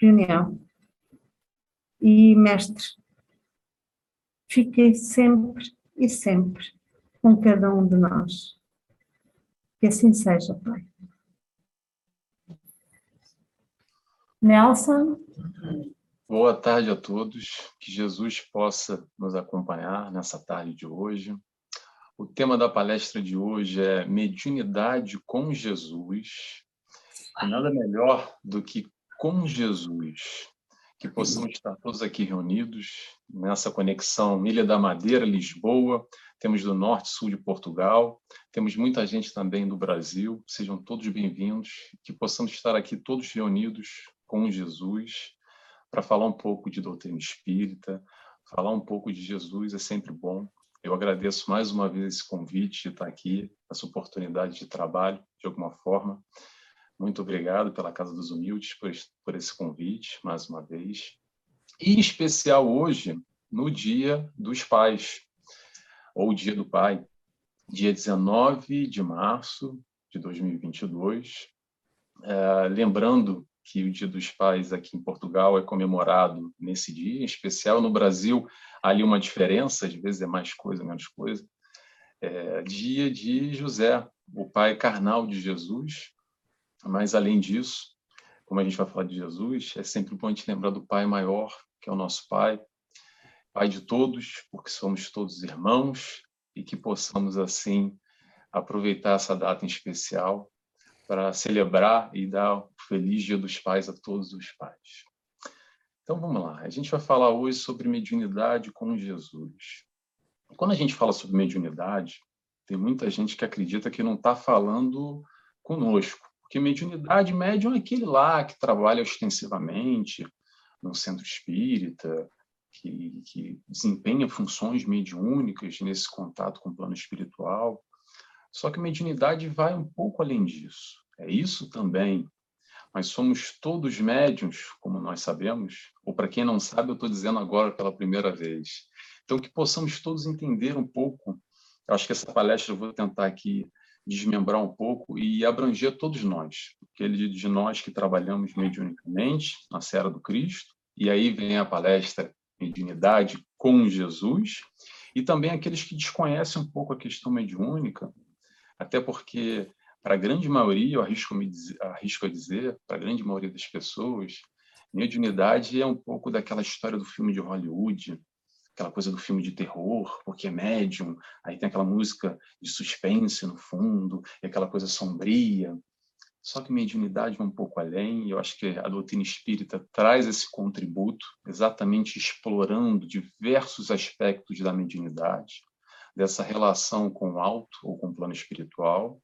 reunião. E, mestre, fiquei sempre e sempre com cada um de nós. Que assim seja, Pai. Nelson. Boa tarde a todos. Que Jesus possa nos acompanhar nessa tarde de hoje. O tema da palestra de hoje é Mediunidade com Jesus. E nada melhor do que com Jesus, que possamos estar todos aqui reunidos nessa conexão Ilha da Madeira, Lisboa, temos do norte, sul de Portugal, temos muita gente também do Brasil, sejam todos bem-vindos, que possamos estar aqui todos reunidos com Jesus. Para falar um pouco de doutrina espírita, falar um pouco de Jesus é sempre bom. Eu agradeço mais uma vez esse convite de estar aqui, essa oportunidade de trabalho, de alguma forma. Muito obrigado pela Casa dos Humildes por, por esse convite, mais uma vez. E em especial hoje, no Dia dos Pais, ou Dia do Pai, dia 19 de março de 2022. É, lembrando que o Dia dos Pais aqui em Portugal é comemorado nesse dia, em especial no Brasil, há ali uma diferença, às vezes é mais coisa, menos coisa. É, dia de José, o pai carnal de Jesus, mas além disso, como a gente vai falar de Jesus, é sempre bom a gente lembrar do Pai maior, que é o nosso Pai, Pai de todos, porque somos todos irmãos, e que possamos, assim, aproveitar essa data em especial para celebrar e dar o feliz Dia dos Pais a todos os pais. Então vamos lá, a gente vai falar hoje sobre mediunidade com Jesus. Quando a gente fala sobre mediunidade, tem muita gente que acredita que não está falando conosco, porque mediunidade, médium é aquele lá que trabalha ostensivamente no centro espírita, que, que desempenha funções mediúnicas nesse contato com o plano espiritual. Só que mediunidade vai um pouco além disso. É isso também. Mas somos todos médiums, como nós sabemos, ou para quem não sabe, eu estou dizendo agora pela primeira vez. Então, que possamos todos entender um pouco. Eu acho que essa palestra eu vou tentar aqui desmembrar um pouco e abranger todos nós, aqueles de nós que trabalhamos mediunicamente na Serra do Cristo, e aí vem a palestra Mediunidade com Jesus, e também aqueles que desconhecem um pouco a questão mediúnica, até porque para a grande maioria, eu arrisco, me dizer, arrisco a dizer, para a grande maioria das pessoas, mediunidade é um pouco daquela história do filme de Hollywood, aquela coisa do filme de terror, porque é médium, aí tem aquela música de suspense no fundo, e aquela coisa sombria. Só que mediunidade vai um pouco além, e eu acho que a doutrina espírita traz esse contributo, exatamente explorando diversos aspectos da mediunidade, dessa relação com o alto ou com o plano espiritual,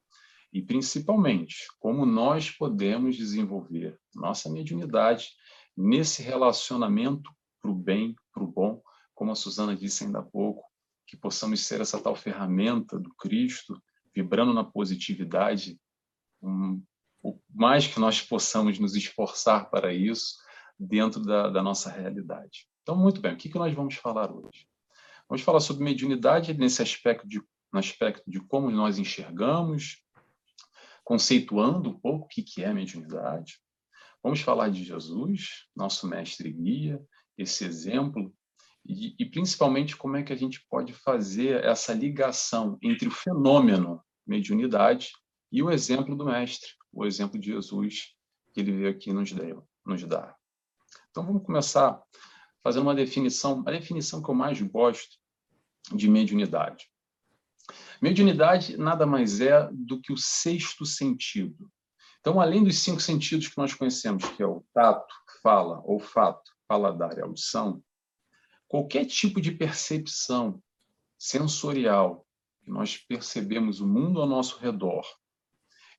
e principalmente como nós podemos desenvolver nossa mediunidade nesse relacionamento para o bem, para o bom, como a Suzana disse ainda há pouco, que possamos ser essa tal ferramenta do Cristo, vibrando na positividade, um, o mais que nós possamos nos esforçar para isso dentro da, da nossa realidade. Então, muito bem, o que, que nós vamos falar hoje? Vamos falar sobre mediunidade nesse aspecto de, no aspecto de como nós enxergamos, conceituando um pouco o que, que é mediunidade. Vamos falar de Jesus, nosso mestre e guia, esse exemplo e, e, principalmente como é que a gente pode fazer essa ligação entre o fenômeno mediunidade e o exemplo do mestre, o exemplo de Jesus que ele veio aqui nos, deu, nos dar. Então vamos começar fazendo uma definição, a definição que eu mais gosto de mediunidade. Mediunidade nada mais é do que o sexto sentido. Então, além dos cinco sentidos que nós conhecemos, que é o tato, fala, olfato, paladar e audição, qualquer tipo de percepção sensorial que nós percebemos o mundo ao nosso redor,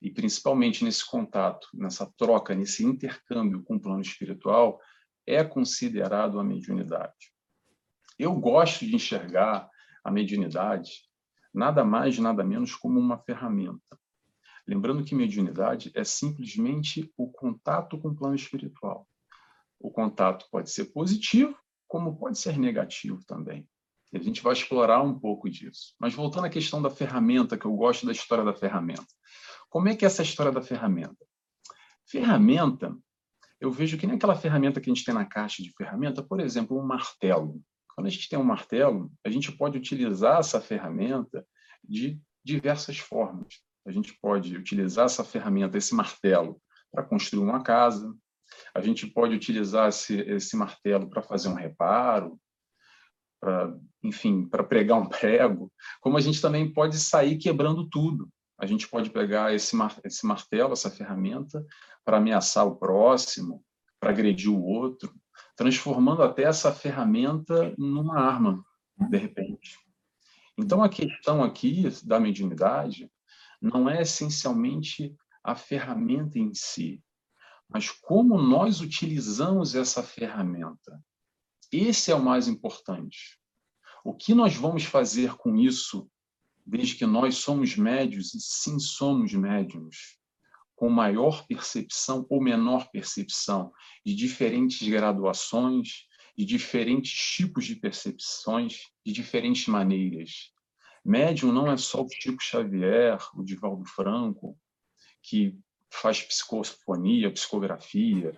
e principalmente nesse contato, nessa troca, nesse intercâmbio com o plano espiritual, é considerado a mediunidade. Eu gosto de enxergar a mediunidade nada mais, nada menos como uma ferramenta. Lembrando que mediunidade é simplesmente o contato com o plano espiritual. O contato pode ser positivo como pode ser negativo também. E a gente vai explorar um pouco disso. Mas voltando à questão da ferramenta, que eu gosto da história da ferramenta. Como é que é essa história da ferramenta? Ferramenta eu vejo que nem aquela ferramenta que a gente tem na caixa de ferramenta, por exemplo, um martelo. Quando a gente tem um martelo, a gente pode utilizar essa ferramenta de diversas formas. A gente pode utilizar essa ferramenta, esse martelo, para construir uma casa. A gente pode utilizar esse, esse martelo para fazer um reparo, para, enfim, para pregar um prego. Como a gente também pode sair quebrando tudo. A gente pode pegar esse, mar, esse martelo, essa ferramenta, para ameaçar o próximo, para agredir o outro, transformando até essa ferramenta numa arma, de repente. Então, a questão aqui da mediunidade não é essencialmente a ferramenta em si, mas como nós utilizamos essa ferramenta. Esse é o mais importante. O que nós vamos fazer com isso, desde que nós somos médios, e sim somos médiums, com maior percepção ou menor percepção, de diferentes graduações, de diferentes tipos de percepções, de diferentes maneiras. Médium não é só o Chico Xavier, o Divaldo Franco, que faz psicofonia, psicografia,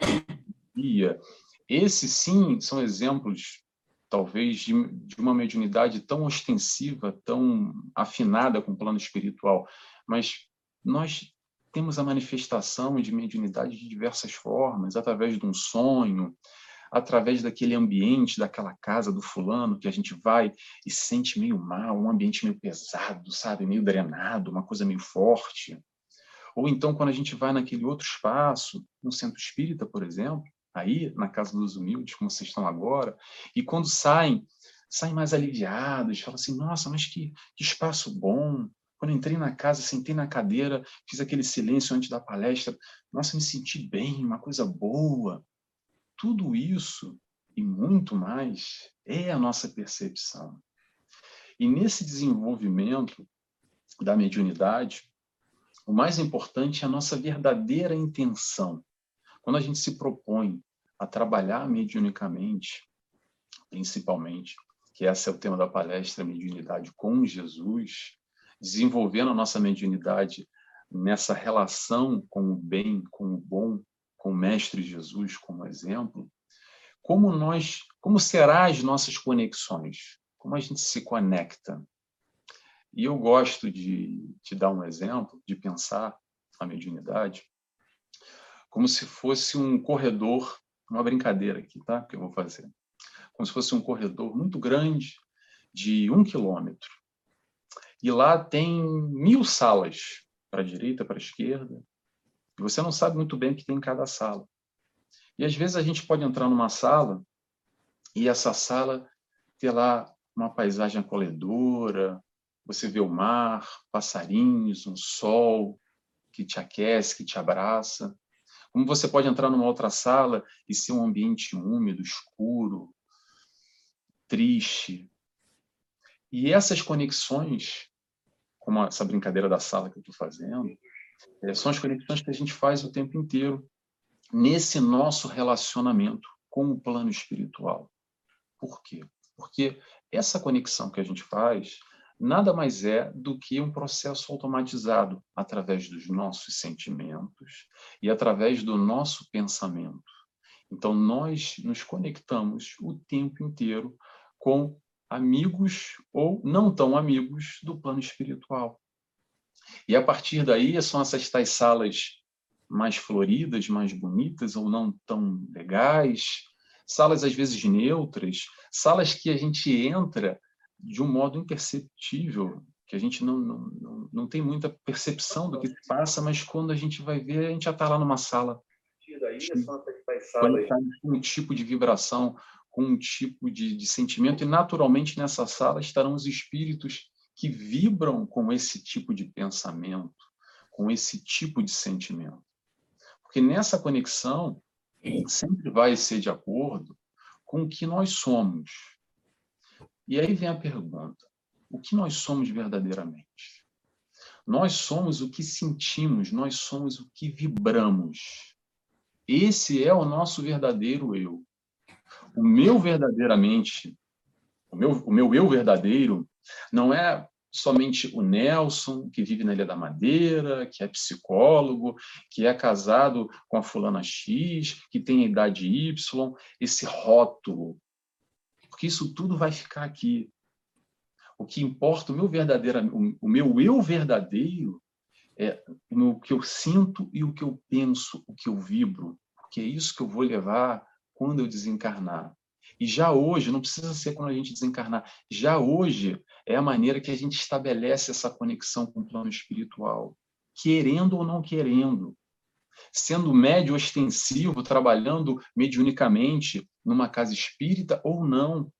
guia. Esses, sim, são exemplos, talvez, de, de uma mediunidade tão ostensiva, tão afinada com o plano espiritual. Mas nós temos a manifestação de mediunidade de diversas formas, através de um sonho, através daquele ambiente, daquela casa do fulano, que a gente vai e se sente meio mal, um ambiente meio pesado, sabe, meio drenado, uma coisa meio forte. Ou então, quando a gente vai naquele outro espaço, no centro espírita, por exemplo, aí, na Casa dos Humildes, como vocês estão agora, e quando saem, saem mais aliviados, falam assim, nossa, mas que, que espaço bom, quando entrei na casa, sentei na cadeira, fiz aquele silêncio antes da palestra, nossa, me senti bem, uma coisa boa. Tudo isso e muito mais é a nossa percepção. E nesse desenvolvimento da mediunidade, o mais importante é a nossa verdadeira intenção. Quando a gente se propõe a trabalhar mediunicamente, principalmente, que esse é o tema da palestra Mediunidade com Jesus, desenvolvendo a nossa mediunidade nessa relação com o bem, com o bom, com o Mestre Jesus como exemplo, como nós, como será as nossas conexões? Como a gente se conecta? E eu gosto de te dar um exemplo, de pensar a mediunidade como se fosse um corredor, uma brincadeira aqui, tá? Que eu vou fazer. Como se fosse um corredor muito grande, de um quilômetro. E lá tem mil salas, para a direita, para a esquerda. E você não sabe muito bem o que tem em cada sala. E às vezes a gente pode entrar numa sala e essa sala ter lá uma paisagem acolhedora, você vê o mar, passarinhos, um sol que te aquece, que te abraça. Como você pode entrar numa outra sala e ser um ambiente úmido, escuro, triste. E essas conexões como essa brincadeira da sala que eu estou fazendo, é, são as conexões que a gente faz o tempo inteiro nesse nosso relacionamento com o plano espiritual. Por quê? Porque essa conexão que a gente faz nada mais é do que um processo automatizado através dos nossos sentimentos e através do nosso pensamento. Então, nós nos conectamos o tempo inteiro com amigos ou não tão amigos do plano espiritual. E a partir daí são essas tais salas mais floridas, mais bonitas ou não tão legais, salas às vezes neutras, salas que a gente entra de um modo imperceptível, que a gente não, não, não, não tem muita percepção do que passa, mas quando a gente vai ver, a gente já está lá numa sala. Daí, com um tipo de vibração, com um tipo de, de sentimento, e naturalmente nessa sala estarão os espíritos que vibram com esse tipo de pensamento, com esse tipo de sentimento. Porque nessa conexão sempre vai ser de acordo com o que nós somos. E aí vem a pergunta: o que nós somos verdadeiramente? Nós somos o que sentimos, nós somos o que vibramos. Esse é o nosso verdadeiro eu. O meu verdadeiramente, o meu, o meu eu verdadeiro, não é somente o Nelson, que vive na Ilha da Madeira, que é psicólogo, que é casado com a fulana X, que tem a idade Y, esse rótulo. Porque isso tudo vai ficar aqui. O que importa, o meu verdadeiro, o meu eu verdadeiro é o que eu sinto e o que eu penso, o que eu vibro, porque é isso que eu vou levar quando eu desencarnar. E já hoje, não precisa ser quando a gente desencarnar, já hoje é a maneira que a gente estabelece essa conexão com o plano espiritual, querendo ou não querendo. Sendo médio ostensivo, trabalhando mediunicamente numa casa espírita ou não.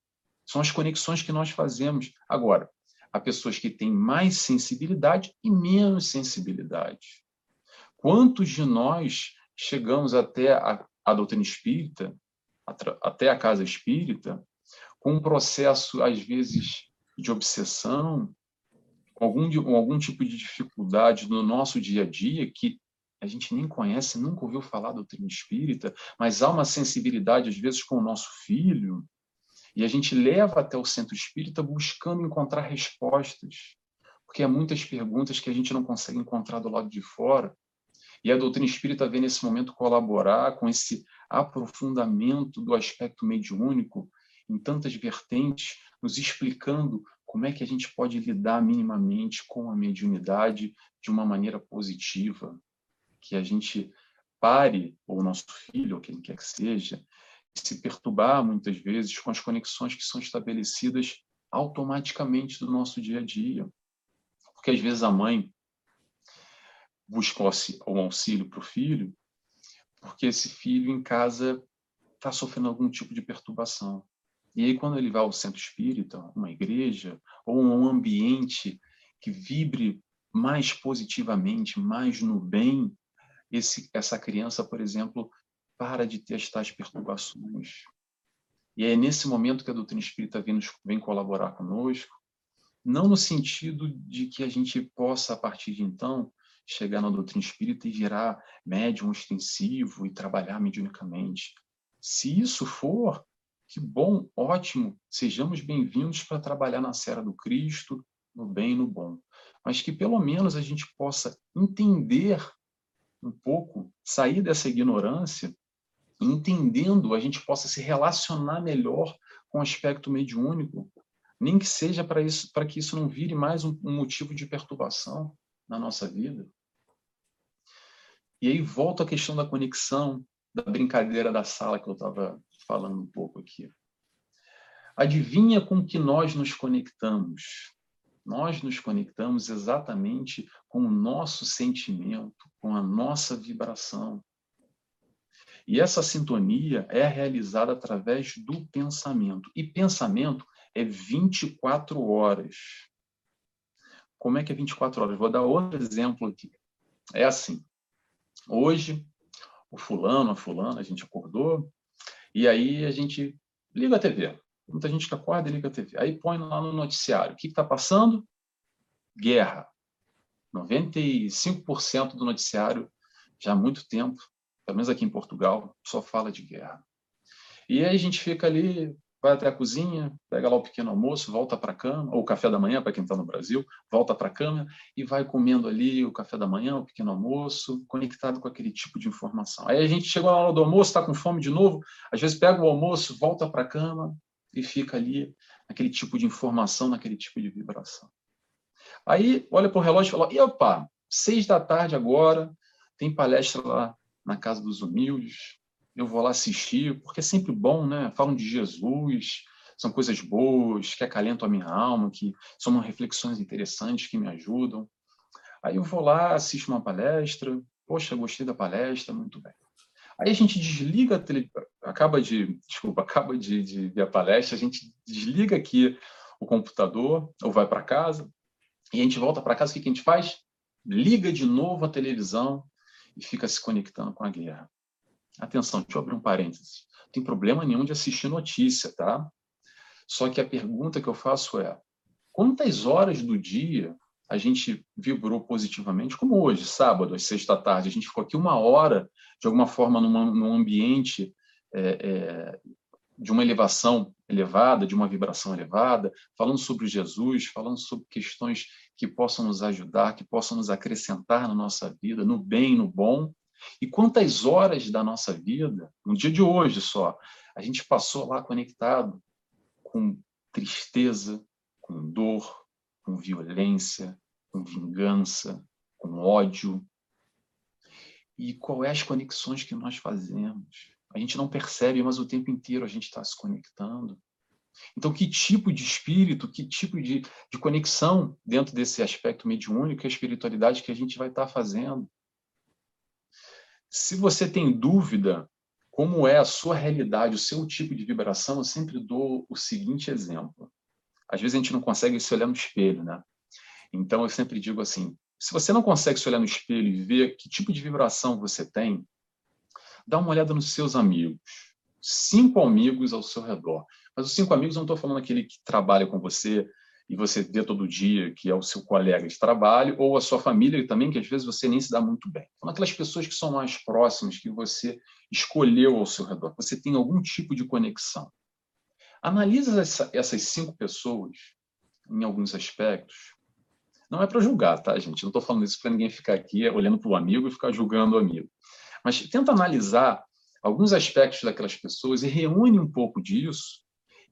São as conexões que nós fazemos. Agora, há pessoas que têm mais sensibilidade e menos sensibilidade. Quantos de nós chegamos até a, a doutrina espírita até a casa espírita, com um processo, às vezes, de obsessão, algum, algum tipo de dificuldade no nosso dia a dia, que a gente nem conhece, nunca ouviu falar da doutrina espírita, mas há uma sensibilidade, às vezes, com o nosso filho, e a gente leva até o centro espírita buscando encontrar respostas, porque há muitas perguntas que a gente não consegue encontrar do lado de fora, e a doutrina espírita vem nesse momento colaborar com esse aprofundamento do aspecto mediúnico em tantas vertentes, nos explicando como é que a gente pode lidar minimamente com a mediunidade de uma maneira positiva, que a gente pare, ou nosso filho, ou quem quer que seja, se perturbar muitas vezes com as conexões que são estabelecidas automaticamente do nosso dia a dia. Porque às vezes a mãe busca um auxílio para o filho, porque esse filho em casa está sofrendo algum tipo de perturbação. E aí, quando ele vai ao centro espírita, uma igreja, ou um ambiente que vibre mais positivamente, mais no bem, esse, essa criança, por exemplo, para de ter as tais perturbações. E é nesse momento que a doutrina espírita vem, nos, vem colaborar conosco, não no sentido de que a gente possa, a partir de então, chegar na doutrina espírita e virar médium extensivo e trabalhar mediunicamente. Se isso for, que bom, ótimo, sejamos bem-vindos para trabalhar na Serra do Cristo, no bem e no bom. Mas que pelo menos a gente possa entender um pouco, sair dessa ignorância, entendendo, a gente possa se relacionar melhor com o aspecto mediúnico, nem que seja para isso, para que isso não vire mais um, um motivo de perturbação na nossa vida. E aí volta a questão da conexão, da brincadeira da sala que eu estava falando um pouco aqui. Adivinha com que nós nos conectamos? Nós nos conectamos exatamente com o nosso sentimento, com a nossa vibração. E essa sintonia é realizada através do pensamento. E pensamento é 24 horas. Como é que é 24 horas? Vou dar outro exemplo aqui. É assim. Hoje, o fulano, a fulana, a gente acordou, e aí a gente liga a TV. Muita gente que acorda e liga a TV. Aí põe lá no noticiário. O que está passando? Guerra. 95% do noticiário, já há muito tempo, pelo menos aqui em Portugal, só fala de guerra. E aí a gente fica ali vai até a cozinha, pega lá o pequeno almoço, volta para a cama, ou o café da manhã, para quem está no Brasil, volta para a cama e vai comendo ali o café da manhã, o pequeno almoço, conectado com aquele tipo de informação. Aí a gente chegou na hora do almoço, está com fome de novo, às vezes pega o almoço, volta para a cama e fica ali naquele tipo de informação, naquele tipo de vibração. Aí olha para o relógio e fala: e opa, seis da tarde agora, tem palestra lá na Casa dos Humildes, eu vou lá assistir, porque é sempre bom, né? Falam de Jesus, são coisas boas, que acalentam a minha alma, que são reflexões interessantes que me ajudam. Aí eu vou lá, assisto uma palestra, poxa, gostei da palestra, muito bem. Aí a gente desliga a tele... acaba de, desculpa, acaba de, de ver a palestra, a gente desliga aqui o computador ou vai para casa e a gente volta para casa, o que a gente faz? Liga de novo a televisão e fica se conectando com a guerra. Atenção, deixa eu abrir um parênteses. Não tem problema nenhum de assistir notícia, tá? Só que a pergunta que eu faço é: quantas horas do dia a gente vibrou positivamente, como hoje, sábado, às seis da tarde, a gente ficou aqui uma hora, de alguma forma, numa, num ambiente é, é, de uma elevação elevada, de uma vibração elevada, falando sobre Jesus, falando sobre questões que possam nos ajudar, que possam nos acrescentar na nossa vida, no bem, no bom. E quantas horas da nossa vida, no dia de hoje só, a gente passou lá conectado com tristeza, com dor, com violência, com vingança, com ódio. E qual é as conexões que nós fazemos? A gente não percebe, mas o tempo inteiro a gente está se conectando. Então, que tipo de espírito, que tipo de, de conexão dentro desse aspecto mediúnico e espiritualidade que a gente vai estar tá fazendo? Se você tem dúvida como é a sua realidade, o seu tipo de vibração, eu sempre dou o seguinte exemplo. Às vezes a gente não consegue se olhar no espelho, né? Então eu sempre digo assim: se você não consegue se olhar no espelho e ver que tipo de vibração você tem, dá uma olhada nos seus amigos. Cinco amigos ao seu redor. Mas os cinco amigos, não estou falando aquele que trabalha com você e você vê todo dia, que é o seu colega de trabalho, ou a sua família também, que às vezes você nem se dá muito bem. São aquelas pessoas que são mais próximas, que você escolheu ao seu redor, você tem algum tipo de conexão. Analisa essa, essas cinco pessoas em alguns aspectos. Não é para julgar, tá, gente? Não estou falando isso para ninguém ficar aqui olhando para o amigo e ficar julgando o amigo. Mas tenta analisar alguns aspectos daquelas pessoas e reúne um pouco disso.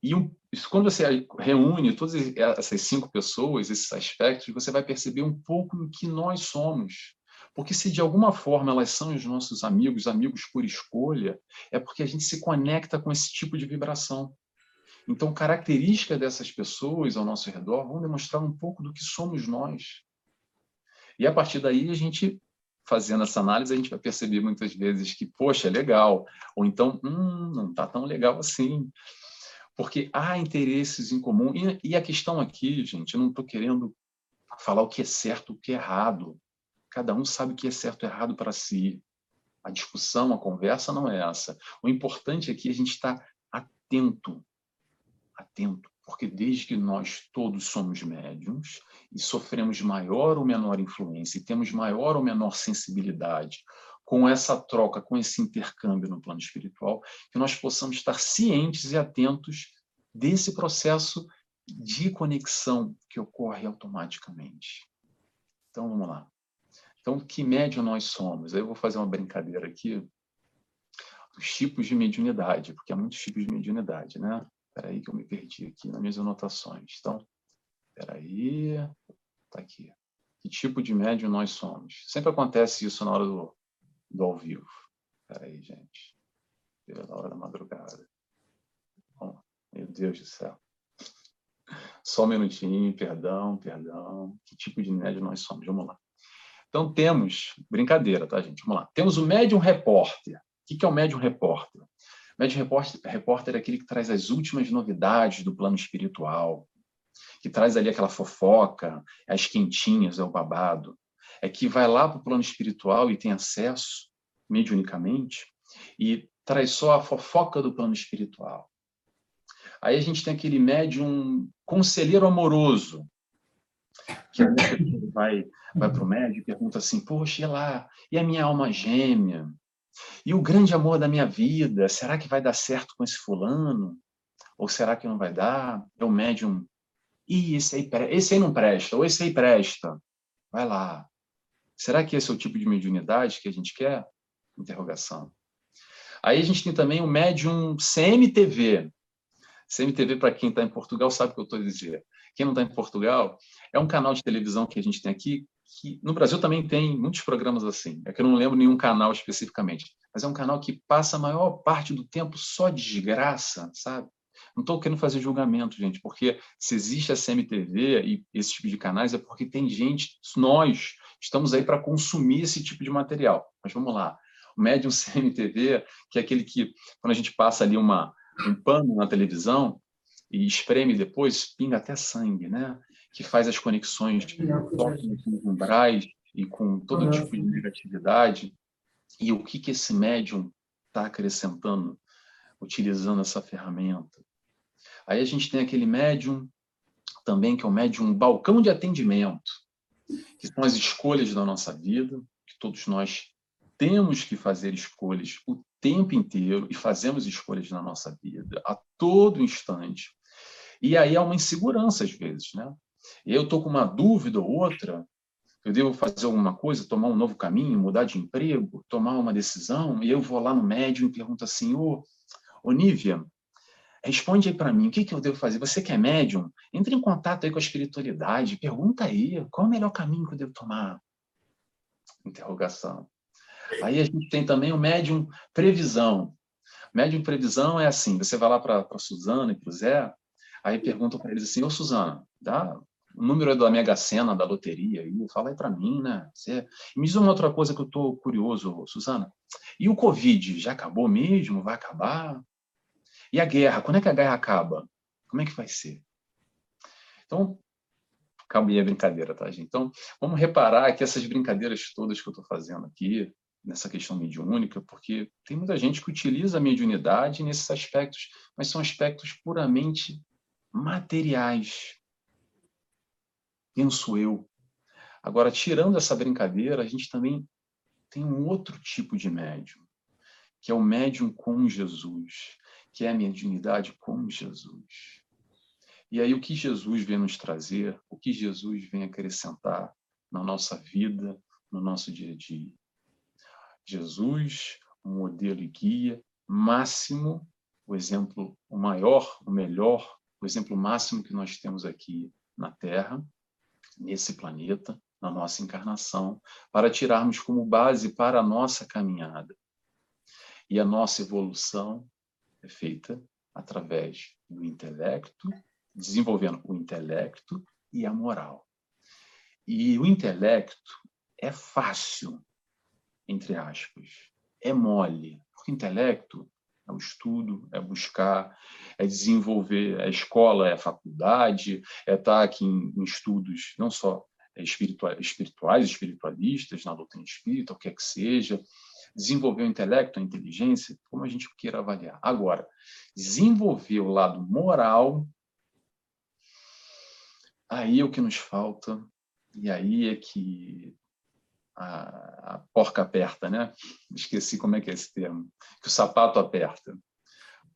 E um, quando você reúne todas essas cinco pessoas, esses aspectos, você vai perceber um pouco o que nós somos. Porque se de alguma forma elas são os nossos amigos, amigos por escolha, é porque a gente se conecta com esse tipo de vibração. Então, características dessas pessoas ao nosso redor vão demonstrar um pouco do que somos nós. E a partir daí a gente fazendo essa análise, a gente vai perceber muitas vezes que, poxa, é legal, ou então, hum, não está tão legal assim. Porque há interesses em comum. E, e a questão aqui, gente, eu não estou querendo falar o que é certo, o que é errado. Cada um sabe o que é certo e errado para si. A discussão, a conversa não é essa. O importante aqui é a gente estar tá atento, atento porque desde que nós todos somos médiums e sofremos maior ou menor influência e temos maior ou menor sensibilidade com essa troca, com esse intercâmbio no plano espiritual, que nós possamos estar cientes e atentos desse processo de conexão que ocorre automaticamente. Então, vamos lá. Então, que médium nós somos? Eu vou fazer uma brincadeira aqui dos tipos de mediunidade, porque há muitos tipos de mediunidade, né? Espera aí que eu me perdi aqui nas minhas anotações. Então, espera aí. Está aqui. Que tipo de médium nós somos? Sempre acontece isso na hora do, do ao vivo. Espera aí, gente. Pela hora da madrugada. Bom, meu Deus do céu. Só um minutinho, perdão, perdão. Que tipo de médium nós somos? Vamos lá. Então, temos, brincadeira, tá, gente? Vamos lá. Temos o médium repórter. O que é o médium repórter? Médium repórter, repórter é aquele que traz as últimas novidades do plano espiritual, que traz ali aquela fofoca, as quentinhas, é o babado. É que vai lá para o plano espiritual e tem acesso, mediunicamente, e traz só a fofoca do plano espiritual. Aí a gente tem aquele médium conselheiro amoroso, que vai, vai para o médium e pergunta assim, poxa, e lá? E a minha alma gêmea? E o grande amor da minha vida, será que vai dar certo com esse fulano? Ou será que não vai dar? É o médium. Ih, esse aí, esse aí não presta, ou esse aí presta. Vai lá. Será que esse é o tipo de mediunidade que a gente quer? Interrogação. Aí a gente tem também o médium CMTV. CMTV, para quem está em Portugal, sabe o que eu estou dizer. Quem não está em Portugal, é um canal de televisão que a gente tem aqui que no Brasil também tem muitos programas assim. É que eu não lembro nenhum canal especificamente, mas é um canal que passa a maior parte do tempo só de desgraça, sabe? Não estou querendo fazer julgamento, gente, porque se existe a CMTV e esse tipo de canais é porque tem gente, nós estamos aí para consumir esse tipo de material. Mas vamos lá. O médium CMTV, que é aquele que, quando a gente passa ali uma, um pano na televisão e espreme depois, pinga até sangue, né? que faz as conexões com umbrais e com todo tipo de negatividade, e o que, que esse médium está acrescentando utilizando essa ferramenta. Aí a gente tem aquele médium também, que é o médium balcão de atendimento, que são as escolhas da nossa vida, que todos nós temos que fazer escolhas o tempo inteiro e fazemos escolhas na nossa vida. a todo instante. E aí há uma insegurança às vezes, né? Eu estou com uma dúvida ou outra, eu devo fazer alguma coisa, tomar um novo caminho, mudar de emprego, tomar uma decisão, e eu vou lá no médium e pergunto assim, ô, ô Nívia, responde aí para mim, o que, que eu devo fazer? Você que é médium, entre em contato aí com a espiritualidade, pergunta aí, qual é o melhor caminho que eu devo tomar? Interrogação. Aí a gente tem também o médium previsão. Médium previsão é assim, você vai lá para a Suzana e para o Zé, aí perguntam para eles assim, ô Suzana, dá o número da Mega Sena, da loteria, aí, fala aí para mim, né? Você... Me diz uma outra coisa que eu estou curioso, Suzana. E o Covid, já acabou mesmo? Vai acabar? E a guerra, quando é que a guerra acaba? Como é que vai ser? Então, calma aí a brincadeira, tá, gente? Então, vamos reparar que essas brincadeiras todas que eu estou fazendo aqui, nessa questão mediúnica, porque tem muita gente que utiliza a mediunidade nesses aspectos, mas são aspectos puramente materiais, penso eu. Agora, tirando essa brincadeira, a gente também tem um outro tipo de médium, que é o médium com Jesus, que é a mediunidade com Jesus. E aí, o que Jesus vem nos trazer, o que Jesus vem acrescentar na nossa vida, no nosso dia a dia? Jesus, um modelo e guia máximo, o exemplo, o maior, o melhor, o exemplo máximo que nós temos aqui na Terra, nesse planeta, na nossa encarnação, para tirarmos como base para a nossa caminhada. E a nossa evolução é feita através do intelecto, desenvolvendo o intelecto e a moral. E o intelecto é fácil, entre aspas, é mole. O intelecto é o estudo, é buscar, é desenvolver. A escola é a faculdade, é estar aqui em, em estudos não só espirituais, espirituais, espiritualistas, na doutrina espírita, o que é que seja, desenvolver o intelecto, a inteligência, como a gente queira avaliar. Agora, desenvolver o lado moral, aí é o que nos falta, e aí é que a, a, porca aperta, né? Esqueci como é que é esse termo. Que o sapato aperta.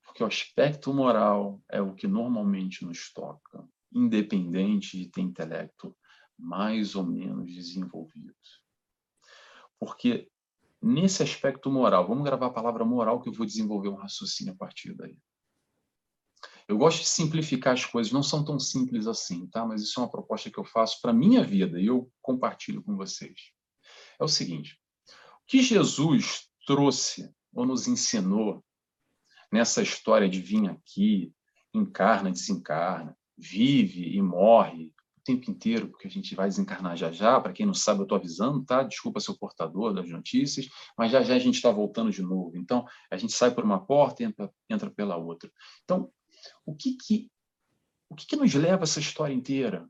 Porque o aspecto moral é o que normalmente nos toca, independente de ter intelecto mais ou menos desenvolvido. Porque nesse aspecto moral, vamos gravar a palavra moral que eu vou desenvolver um raciocínio a partir daí. Eu gosto de simplificar as coisas, não são tão simples assim, tá? Mas isso é uma proposta que eu faço para minha vida e eu compartilho com vocês é o seguinte: o que Jesus trouxe ou nos ensinou nessa história de vir aqui, encarna, desencarna, vive e morre tempo inteiro, porque a gente vai desencarnar já já. Para quem não sabe, eu estou avisando, tá? Desculpa ser o portador das notícias, mas já já a gente está voltando de novo. Então, a gente sai por uma porta e entra, entra pela outra. Então, o que que o que, que nos leva essa história inteira?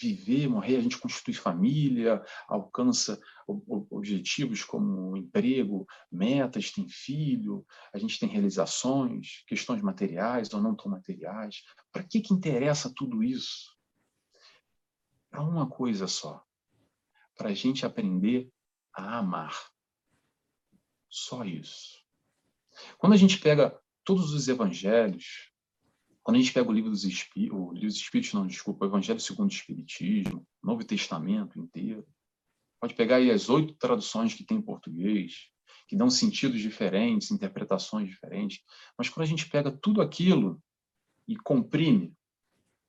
viver, morrer, a gente constitui família, alcança objetivos como emprego, metas, tem filho, a gente tem realizações, questões materiais ou não tão materiais. Para que, que interessa tudo isso? Para uma coisa só, para a gente aprender a amar. Só isso. Quando a gente pega todos os evangelhos, quando a gente pega o livro dos Espíritos, o livro dos Espíritos, não, desculpa, o Evangelho segundo o Espiritismo, Novo Testamento inteiro, pode pegar aí as oito traduções que tem em português, que dão sentidos diferentes, interpretações diferentes, mas quando a gente pega tudo aquilo e comprime,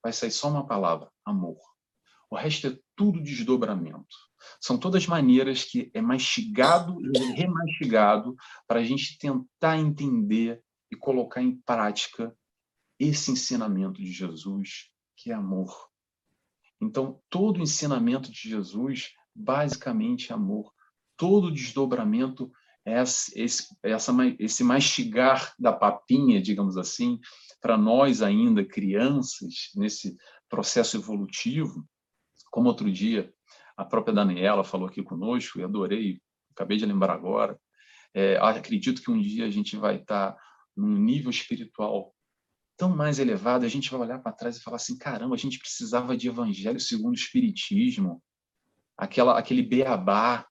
vai sair só uma palavra, amor. O resto é tudo desdobramento. São todas maneiras que é mastigado e remastigado para a gente tentar entender e colocar em prática esse ensinamento de Jesus, que é amor. Então, todo ensinamento de Jesus, basicamente, é amor. Todo desdobramento é esse, essa, esse mastigar da papinha, digamos assim, para nós ainda crianças, nesse processo evolutivo, como outro dia a própria Daniela falou aqui conosco, e adorei, acabei de lembrar agora, é, acredito que um dia a gente vai estar num nível espiritual tão mais elevado, a gente vai olhar para trás e falar assim: caramba, a gente precisava de evangelho segundo o Espiritismo, aquela, aquele beabá,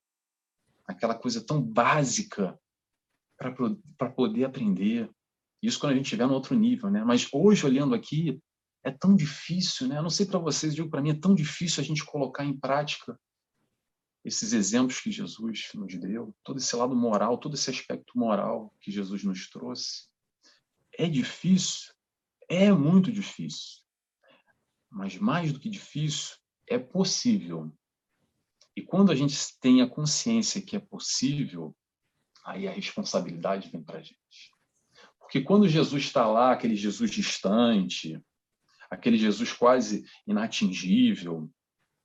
aquela coisa tão básica para poder aprender. Isso quando a gente estiver no outro nível, né? Mas hoje, olhando aqui, é tão difícil, né? Eu não sei para vocês, digo para mim, é tão difícil a gente colocar em prática esses exemplos que Jesus nos deu, todo esse lado moral, todo esse aspecto moral que Jesus nos trouxe. É difícil, é muito difícil. Mas mais do que difícil, é possível. E quando a gente tem a consciência que é possível, aí a responsabilidade vem para a gente. Porque quando Jesus está lá, aquele Jesus distante, aquele Jesus quase inatingível,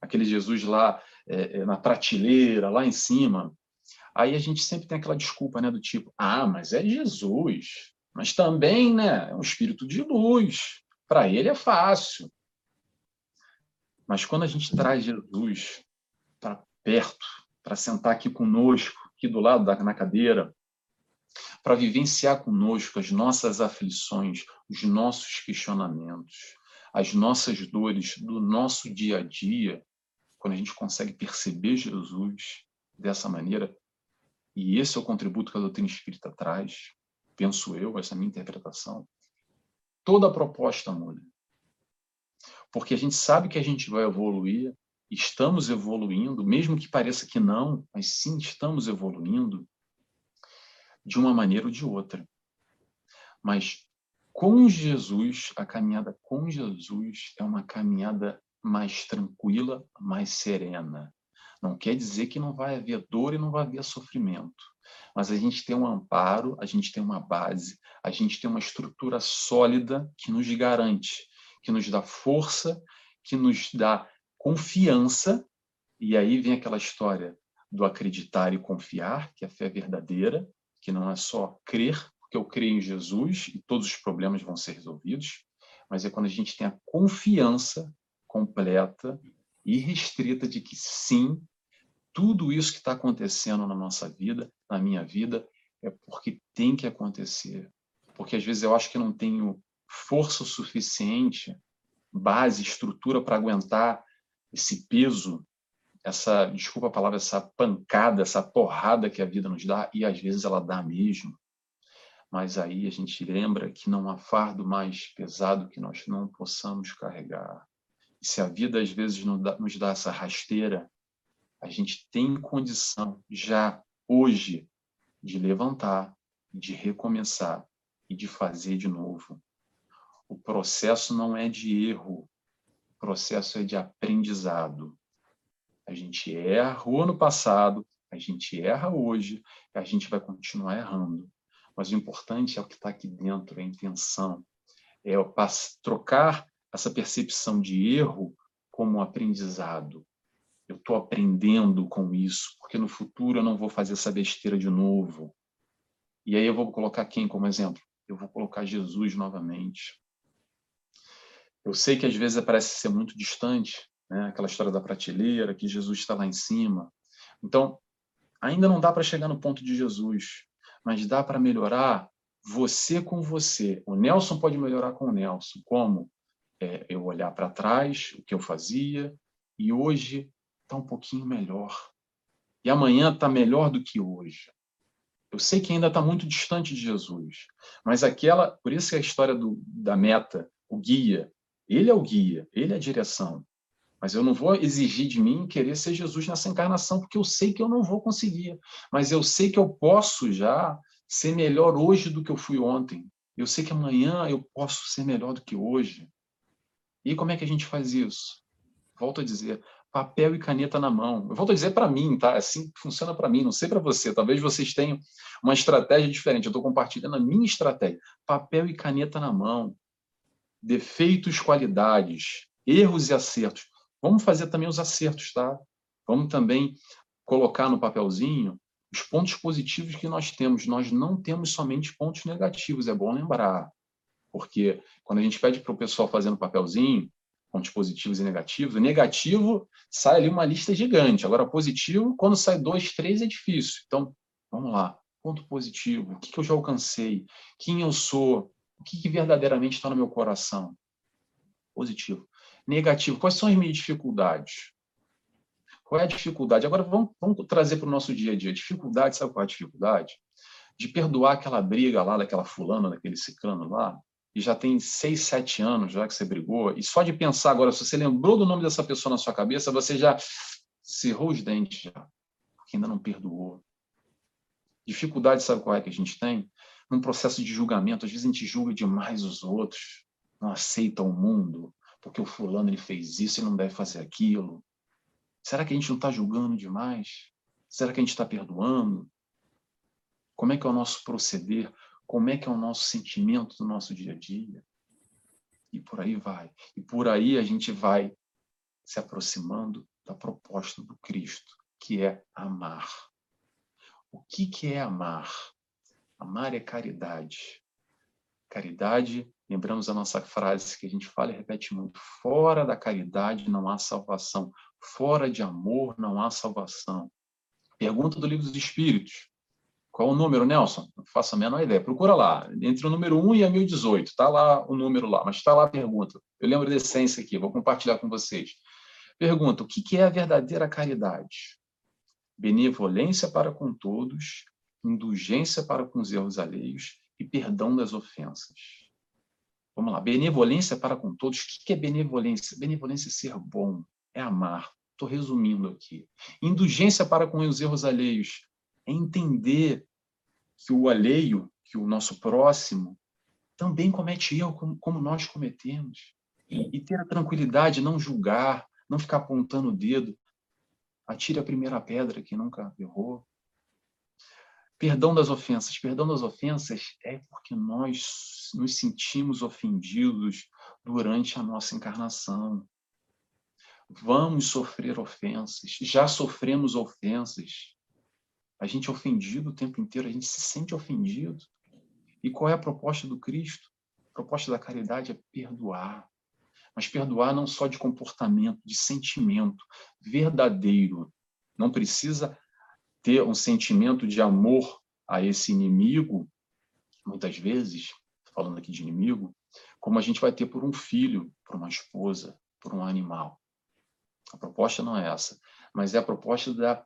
aquele Jesus lá é, é, na prateleira, lá em cima, aí a gente sempre tem aquela desculpa, né, do tipo, ah, mas é Jesus, mas também, né, é um espírito de luz, para ele é fácil. Mas quando a gente traz Jesus para perto, para sentar aqui conosco, aqui do lado da na cadeira, para vivenciar conosco as nossas aflições, os nossos questionamentos, as nossas dores do nosso dia a dia, quando a gente consegue perceber Jesus dessa maneira, e esse é o contributo que a doutrina espírita traz, penso eu, essa é minha interpretação, toda a proposta muda. Porque a gente sabe que a gente vai evoluir, estamos evoluindo, mesmo que pareça que não, mas sim estamos evoluindo de uma maneira ou de outra. Mas com Jesus, a caminhada com Jesus é uma caminhada mais tranquila, mais serena. Não quer dizer que não vai haver dor e não vai haver sofrimento, mas a gente tem um amparo, a gente tem uma base, a gente tem uma estrutura sólida que nos garante, que nos dá força, que nos dá confiança, e aí vem aquela história do acreditar e confiar, que é a fé verdadeira, que não é só crer, porque eu creio em Jesus e todos os problemas vão ser resolvidos, mas é quando a gente tem a confiança completa e restrita de que sim, tudo isso que está acontecendo na nossa vida, na minha vida, é porque tem que acontecer. Porque às vezes eu acho que não tenho força suficiente, base, estrutura para aguentar esse peso, essa, desculpa a palavra, essa pancada, essa porrada que a vida nos dá, e às vezes ela dá mesmo. Mas aí a gente lembra que não há fardo mais pesado que nós não possamos carregar. E se a vida às vezes nos dá, essa rasteira, a gente tem condição já hoje de levantar, de recomeçar e de fazer de novo. O processo não é de erro, o processo é de aprendizado. A gente errou no passado, a gente erra hoje, a gente vai continuar errando. Mas o importante é o que está aqui dentro, é a intenção. É trocar essa percepção de erro como um aprendizado. Eu estou aprendendo com isso, porque no futuro eu não vou fazer essa besteira de novo. E aí eu vou colocar quem como exemplo? Eu vou colocar Jesus novamente. Eu sei que às vezes parece ser muito distante, né? aquela história da prateleira, que Jesus está lá em cima. Então, ainda não dá para chegar no ponto de Jesus, mas dá para melhorar você com você. O Nelson pode melhorar com o Nelson. Como? é, eu olhar para trás, o que eu fazia, e hoje está um pouquinho melhor. E amanhã está melhor do que hoje. Eu sei que ainda está muito distante de Jesus, mas aquela, por isso que a história do, da meta, o guia, ele é o guia, ele é a direção. Mas eu não vou exigir de mim querer ser Jesus nessa encarnação, porque eu sei que eu não vou conseguir. Mas eu sei que eu posso já ser melhor hoje do que eu fui ontem. Eu sei que amanhã eu posso ser melhor do que hoje. E como é que a gente faz isso? Volto a dizer, papel e caneta na mão. Eu volto a dizer para mim, tá? É assim funciona para mim, não sei para você. Talvez vocês tenham uma estratégia diferente. Eu estou compartilhando a minha estratégia. Papel e caneta na mão. Defeitos, qualidades, erros e acertos. Vamos fazer também os acertos, tá? Vamos também colocar no papelzinho os pontos positivos que nós temos. Nós não temos somente pontos negativos, é bom lembrar. Porque quando a gente pede para o pessoal fazer no papelzinho, pontos positivos e negativos, o negativo sai ali uma lista gigante. Agora, positivo, quando sai dois, três, é difícil. Então, vamos lá. Ponto positivo. O que, eu já alcancei? Quem eu sou? O que verdadeiramente está no meu coração? Positivo. Negativo. Quais são as minhas dificuldades? Qual é a dificuldade? Agora, vamos, vamos trazer para o nosso dia a dia. Dificuldade, sabe qual é a dificuldade? de perdoar aquela briga lá daquela fulana, daquele ciclano lá, e já tem seis, sete anos já que você brigou, e só de pensar agora, se você lembrou do nome dessa pessoa na sua cabeça, você já cerrou os dentes já, porque ainda não perdoou. Dificuldade, sabe qual é que a gente tem? Num processo de julgamento, às vezes a gente julga demais os outros, não aceita o mundo, porque o fulano ele fez isso e não deve fazer aquilo. Será que a gente não está julgando demais? Será que a gente está perdoando? Como é que é o nosso proceder? Como é que é o nosso sentimento do nosso dia a dia? E por aí vai. E por aí a gente vai se aproximando da proposta do Cristo, que é amar. O que, que é amar? Amar é caridade. Caridade, lembramos a nossa frase que a gente fala e repete muito: fora da caridade não há salvação, fora de amor não há salvação. Pergunta do Livro dos Espíritos. Qual o número, Nelson? Não faço a menor ideia. Procura lá, entre o número 1 e a 1018. Está lá o número lá, mas está lá a pergunta. Eu lembro da essência aqui, vou compartilhar com vocês. Pergunta: o que é a verdadeira caridade? Benevolência para com todos, indulgência para com os erros alheios e perdão das ofensas. Vamos lá, benevolência para com todos. O que é benevolência? Benevolência é ser bom, é amar. Estou resumindo aqui. Indulgência para com os erros alheios é entender que o alheio, que o nosso próximo, também comete erro como, como nós cometemos. E ter a tranquilidade, não julgar, não ficar apontando o dedo. Atire a primeira pedra que nunca errou. Perdão das ofensas. Perdão das ofensas é porque nós nos sentimos ofendidos durante a nossa encarnação. Vamos sofrer ofensas. Já sofremos ofensas. A gente é ofendido o tempo inteiro, a gente se sente ofendido. E qual é a proposta do Cristo? A proposta da caridade é perdoar. Mas perdoar não só de comportamento, de sentimento verdadeiro. Não precisa ter um sentimento de amor a esse inimigo, muitas vezes, falando aqui de inimigo, como a gente vai ter por um filho, por uma esposa, por um animal. A proposta não é essa, mas é a proposta da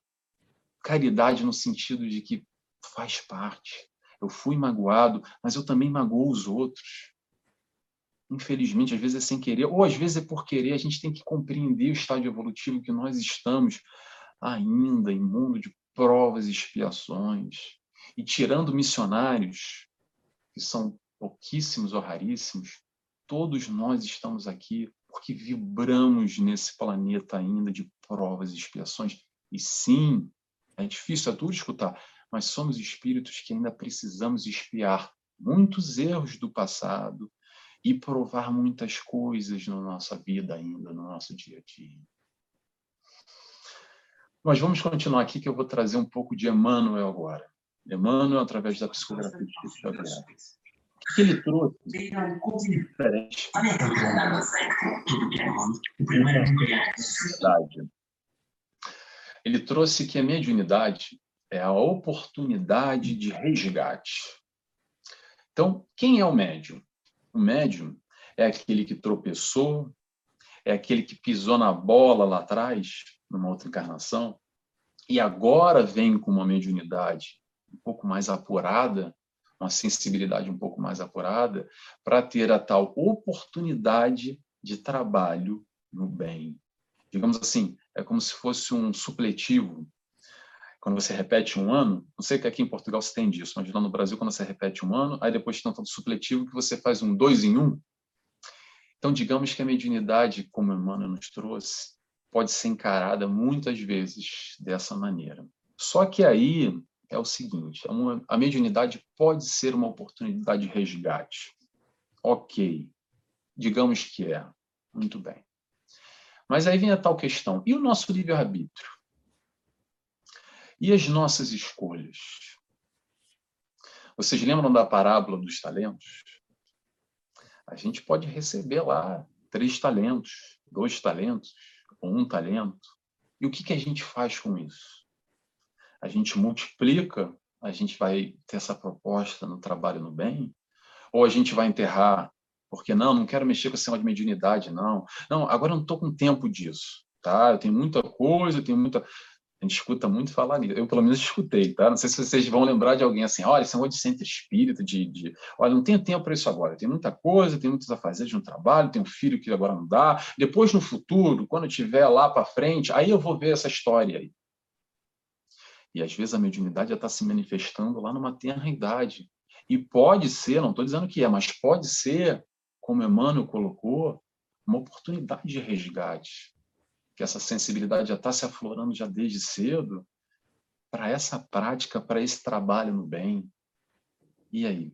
caridade no sentido de que faz parte. Eu fui magoado, mas eu também magoo os outros. Infelizmente, às vezes é sem querer, ou às vezes é por querer, a gente tem que compreender o estágio evolutivo que nós estamos ainda em mundo de provas e expiações. E tirando missionários, que são pouquíssimos ou raríssimos, todos nós estamos aqui porque vibramos nesse planeta ainda de provas e expiações. E sim, é difícil, é duro escutar, mas somos espíritos que ainda precisamos expiar muitos erros do passado e provar muitas coisas na nossa vida ainda, no nosso dia a dia. Mas vamos continuar aqui que eu vou trazer um pouco de Emmanuel agora. Emmanuel, através da psicografia de Chico Xavier. O que ele trouxe diferente ele trouxe que a mediunidade é a oportunidade de resgate. Então, quem é o médium? O médium é aquele que tropeçou, é aquele que pisou na bola lá atrás, numa outra encarnação, e agora vem com uma mediunidade um pouco mais apurada, uma sensibilidade um pouco mais apurada, para ter a tal oportunidade de trabalho no bem. Digamos assim, é como se fosse um supletivo. Quando você repete um ano, não sei que aqui em Portugal se tem disso, mas lá no Brasil, quando você repete um ano, aí depois tem um tal supletivo que você faz um dois em um. Então, digamos que a mediunidade, como Emmanuel nos trouxe, pode ser encarada muitas vezes dessa maneira. Só que aí é o seguinte: a mediunidade pode ser uma oportunidade de resgate. Ok, digamos que é. Muito bem. Mas aí vem a tal questão: e o nosso livre-arbítrio? E as nossas escolhas? Vocês lembram da parábola dos talentos? A gente pode receber lá três talentos, dois talentos, ou um talento. E o que, que a gente faz com isso? A gente multiplica, a gente vai ter essa proposta no trabalho no bem, ou a gente vai enterrar porque não, não quero mexer com esse negócio de mediunidade, não. Não, agora eu não estou com tempo disso, tá? Eu tenho muita coisa, eu tenho muita... A gente escuta muito falar nisso. Eu, pelo menos, escutei, tá? Não sei se vocês vão lembrar de alguém assim, olha, esse é um de centro espírita, de, de... Olha, não tenho tempo para isso agora. Tem muita coisa, tem muitos afazeres no trabalho, tem um filho que agora não dá. Depois, no futuro, quando eu estiver lá para frente, aí eu vou ver essa história aí. E, às vezes, a mediunidade já está se manifestando lá numa tenra idade. E pode ser, não estou dizendo que é, mas pode ser, como Emmanuel colocou, uma oportunidade de resgate que essa sensibilidade já está se aflorando já desde cedo, para essa prática, para esse trabalho no bem. E aí?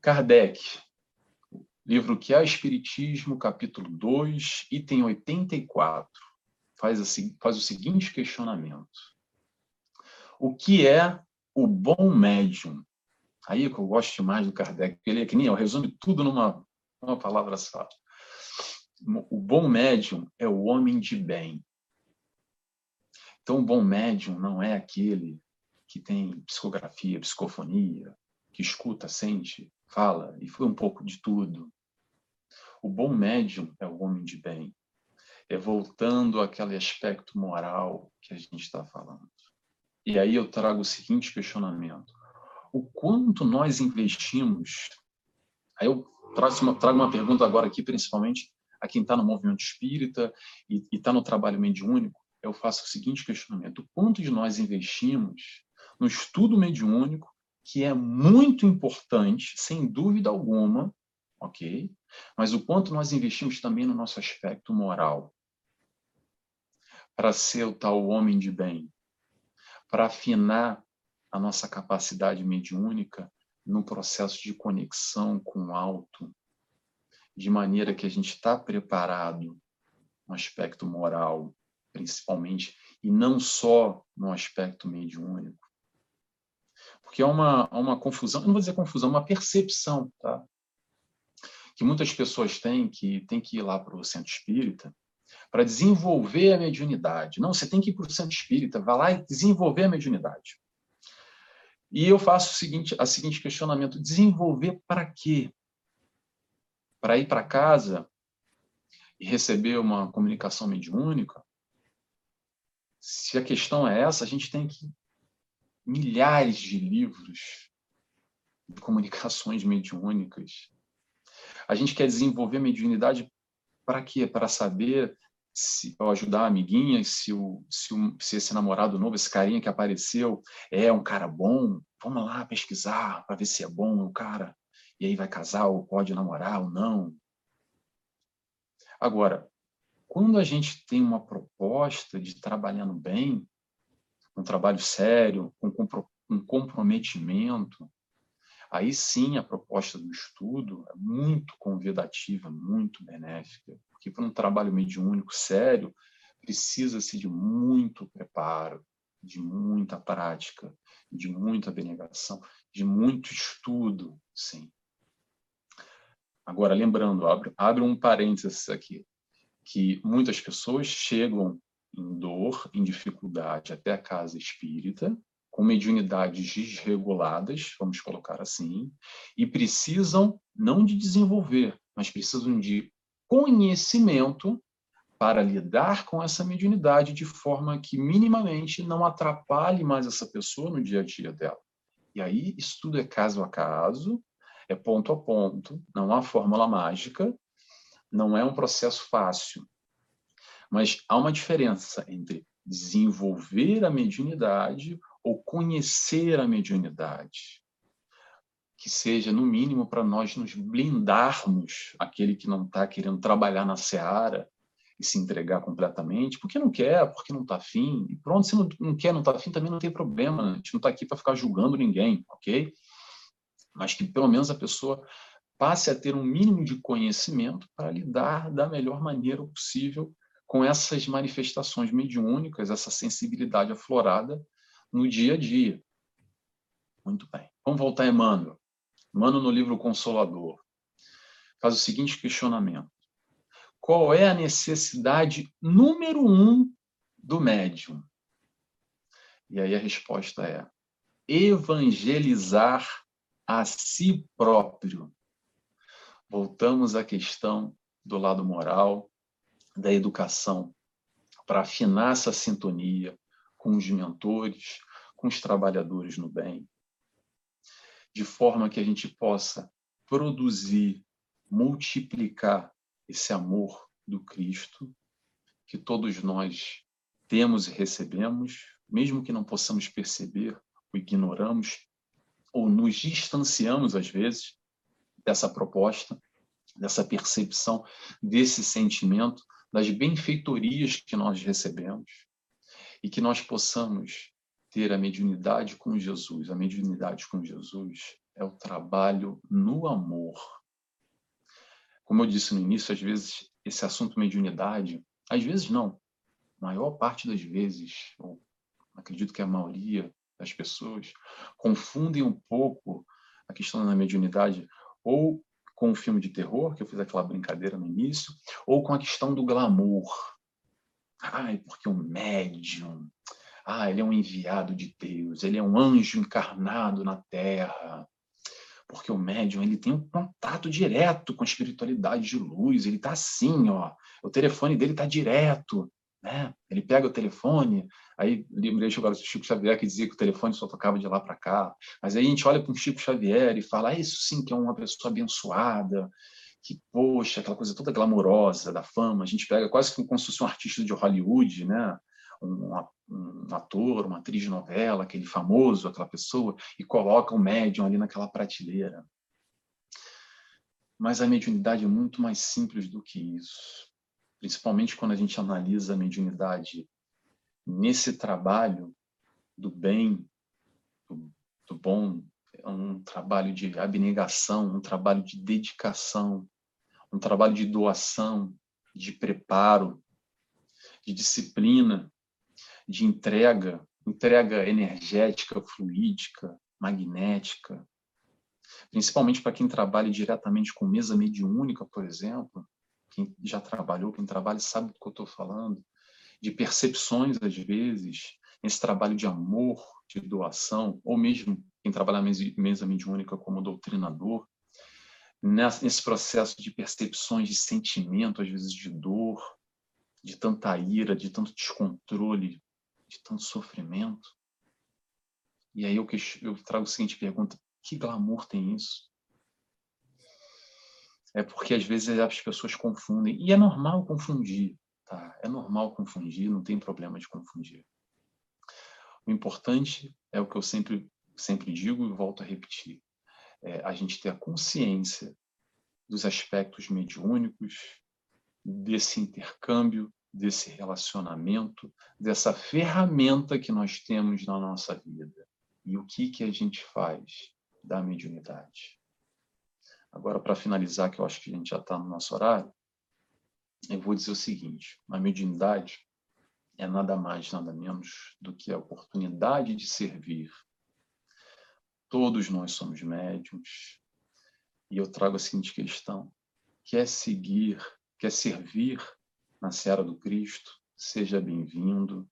Kardec, livro que é Espiritismo, capítulo 2, item 84, faz, assim, faz o seguinte questionamento. O que é o bom médium? Aí que eu gosto mais do Kardec, ele é que nem eu, resume tudo numa, numa palavra só o bom médium é o homem de bem. Então, o bom médium não é aquele que tem psicografia, psicofonia, que escuta, sente, fala e foi um pouco de tudo. O bom médium é o homem de bem. É voltando àquele aspecto moral que a gente está falando. E aí eu trago o seguinte questionamento: o quanto nós investimos? Aí eu trago uma, trago uma pergunta agora aqui, principalmente a quem está no movimento espírita e está no trabalho mediúnico, eu faço o seguinte questionamento: quanto de nós investimos no estudo mediúnico, que é muito importante, sem dúvida alguma, ok? Mas o quanto nós investimos também no nosso aspecto moral, para ser o tal homem de bem, para afinar a nossa capacidade mediúnica no processo de conexão com o alto, de maneira que a gente está preparado no aspecto moral, principalmente, e não só no aspecto mediúnico. Porque é uma, uma confusão, não vou dizer confusão, uma percepção, tá? Que muitas pessoas têm que tem que ir lá para o centro espírita para desenvolver a mediunidade. Não, você tem que ir para o centro espírita, vai lá e desenvolver a mediunidade. E eu faço o seguinte, a seguinte questionamento: desenvolver para quê? Para ir para casa e receber uma comunicação mediúnica, se a questão é essa, a gente tem que milhares de livros de comunicações mediúnicas. A gente quer desenvolver mediunidade para quê? Para saber se ajudar a amiguinha, se, o, se, o, se esse namorado novo, esse carinha que apareceu, é um cara bom. Vamos lá pesquisar para ver se é bom o cara e aí vai casar ou pode namorar ou não. Agora, quando a gente tem uma proposta de trabalhando bem, um trabalho sério, com um comprometimento, aí sim a proposta do estudo é muito convidativa, muito benéfica, porque para um trabalho mediúnico sério, precisa-se de muito preparo, de muita prática, de muita abnegação, de muito estudo, sim. Agora, lembrando, abre, abre um parênteses aqui, que muitas pessoas chegam em dor, em dificuldade até a casa espírita, com mediunidades desreguladas, vamos colocar assim, e precisam não de desenvolver, mas precisam de conhecimento para lidar com essa mediunidade de forma que minimamente não atrapalhe mais essa pessoa no dia a dia dela. E aí, isso tudo é caso a caso, é ponto a ponto, não há fórmula mágica, não é um processo fácil. Mas há uma diferença entre desenvolver a mediunidade ou conhecer a mediunidade. Que seja, no mínimo, para nós nos blindarmos aquele que não está querendo trabalhar na seara e se entregar completamente, porque não quer, porque não está afim. E pronto, se não, não quer, não está afim, também não tem problema. A gente não está aqui para ficar julgando ninguém, ok? Mas que pelo menos a pessoa passe a ter um mínimo de conhecimento para lidar da melhor maneira possível com essas manifestações mediúnicas, essa sensibilidade aflorada no dia a dia. Muito bem. Vamos voltar a Emmanuel. Emmanuel, no livro Consolador, faz o seguinte questionamento. Qual é a necessidade número um do médium? E aí a resposta é evangelizar a si próprio. Voltamos à questão do lado moral, da educação. para afinar essa sintonia com os mentores, com os trabalhadores no bem, de forma que a gente possa produzir, multiplicar esse amor do Cristo que todos nós temos e recebemos, mesmo que não possamos perceber, o ignoramos ou nos distanciamos às vezes dessa proposta, dessa percepção, desse sentimento, das benfeitorias que nós recebemos e que nós possamos ter a mediunidade com Jesus. A mediunidade com Jesus é o trabalho no amor. Como eu disse no início, às vezes esse assunto mediunidade, às vezes não, maior parte das vezes, ou acredito que a maioria das pessoas, confundem um pouco a questão da mediunidade ou com o filme de terror, que eu fiz aquela brincadeira no início, ou com a questão do glamour. Ai, porque o médium, ah, ele é um enviado de Deus, ele é um anjo encarnado na Terra. Porque o médium, ele tem um contato direto com a espiritualidade de luz, ele está assim, ó, o telefone dele está direto, né? Ele pega o telefone, aí lembrei agora do Chico Xavier que dizia que o telefone só tocava de lá para cá. Mas aí a gente olha para o Chico Xavier e fala: ah, isso sim que é uma pessoa abençoada, que, poxa, aquela coisa toda glamourosa da fama. A gente pega quase como se fosse um artista de Hollywood, né? Um, um ator, uma atriz de novela, aquele famoso, aquela pessoa, e coloca o médium ali naquela prateleira. Mas a mediunidade é muito mais simples do que isso principalmente quando a gente analisa a mediunidade nesse trabalho do bem, do, do bom, é um trabalho de abnegação, um trabalho de dedicação, um trabalho de doação, de preparo, de disciplina, de entrega, entrega energética, fluídica, magnética, principalmente para quem trabalha diretamente com mesa mediúnica, por exemplo, quem já trabalhou, quem trabalha sabe do que eu estou falando, de percepções, às vezes, esse trabalho de amor, de doação, ou mesmo quem trabalha na mesa mediúnica como doutrinador, nesse processo de percepções de sentimento, às vezes de dor, de tanta ira, de tanto descontrole, de tanto sofrimento. E aí eu, eu trago a seguinte pergunta: que glamour tem isso? É porque às vezes as pessoas confundem, e é normal confundir, tá? É normal confundir, não tem problema de confundir. O importante é o que eu sempre, sempre digo e volto a repetir, é a gente ter a consciência dos aspectos mediúnicos, desse intercâmbio, desse relacionamento, dessa ferramenta que nós temos na nossa vida. E o que, que a gente faz da mediunidade? Agora, para finalizar, que eu acho que a gente já está no nosso horário, eu vou dizer o seguinte: a mediunidade é nada mais, nada menos do que a oportunidade de servir. Todos nós somos médiums. E eu trago a seguinte questão: quer seguir, quer servir na seara do Cristo, seja bem-vindo,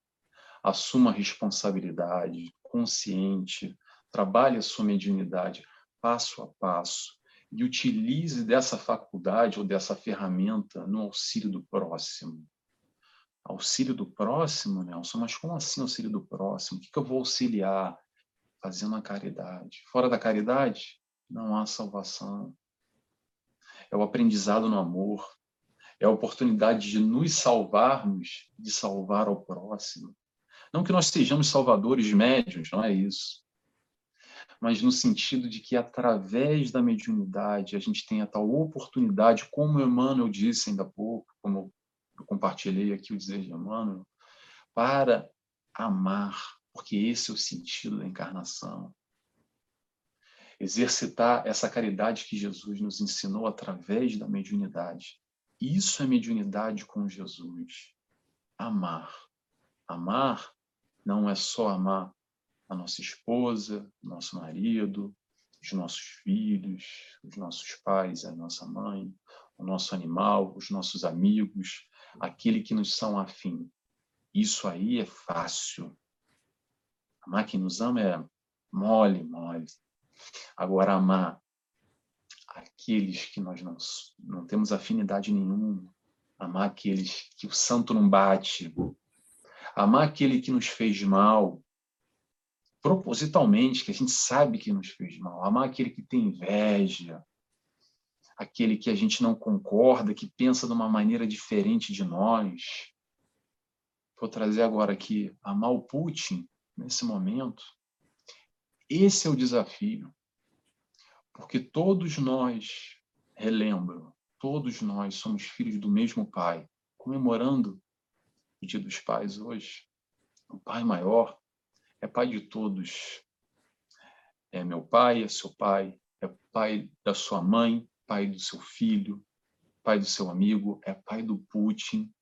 assuma a responsabilidade, consciente, trabalhe a sua mediunidade passo a passo, e utilize dessa faculdade ou dessa ferramenta no auxílio do próximo. Auxílio do próximo, Nelson, mas como assim auxílio do próximo? O que, que eu vou auxiliar? Fazendo a caridade. Fora da caridade, não há salvação. É o aprendizado no amor. É a oportunidade de nos salvarmos, de salvar ao próximo. Não que nós sejamos salvadores médios, não é isso mas no sentido de que através da mediunidade a gente tem a tal oportunidade, como Emmanuel disse ainda há pouco, como eu compartilhei aqui o desejo de Emmanuel, para amar, porque esse é o sentido da encarnação. Exercitar essa caridade que Jesus nos ensinou através da mediunidade. Isso é mediunidade com Jesus. Amar. Amar não é só amar a nossa esposa, nosso marido, os nossos filhos, os nossos pais, a nossa mãe, o nosso animal, os nossos amigos, aquele que nos são afim. Isso aí é fácil. Amar quem nos ama é mole, mole. Agora, amar aqueles que nós não, não temos afinidade nenhuma, amar aqueles que o santo não bate, Amar aquele que nos fez mal, propositalmente, que a gente sabe que nos fez mal. Amar aquele que tem inveja, aquele que a gente não concorda, que pensa de uma maneira diferente de nós. Vou trazer agora aqui, amar o Putin nesse momento. Esse é o desafio. Porque todos nós, relembro, todos nós somos filhos do mesmo Pai, comemorando o Dia dos Pais hoje. O Pai maior é Pai de todos. É meu pai, é seu pai, é pai da sua mãe, pai do seu filho, pai do seu amigo, é pai do Putin,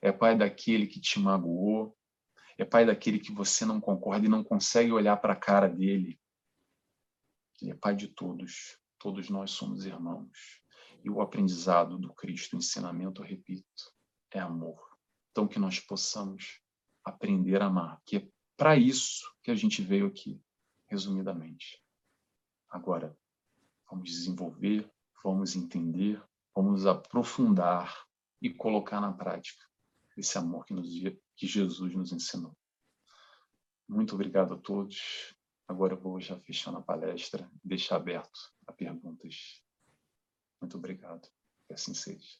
é pai daquele que te magoou, é pai daquele que você não concorda e não consegue olhar para a cara dele. Ele é pai de todos, todos nós somos irmãos. E o aprendizado do Cristo, o ensinamento, eu repito, é amor. Então que nós possamos aprender a amar, que é para isso que a gente veio aqui, resumidamente. Agora, vamos desenvolver, vamos entender, vamos aprofundar e colocar na prática esse amor que, nos, que Jesus nos ensinou. Muito obrigado a todos. Agora eu vou já fechando a palestra e deixar aberto a perguntas. Muito obrigado. Que assim seja.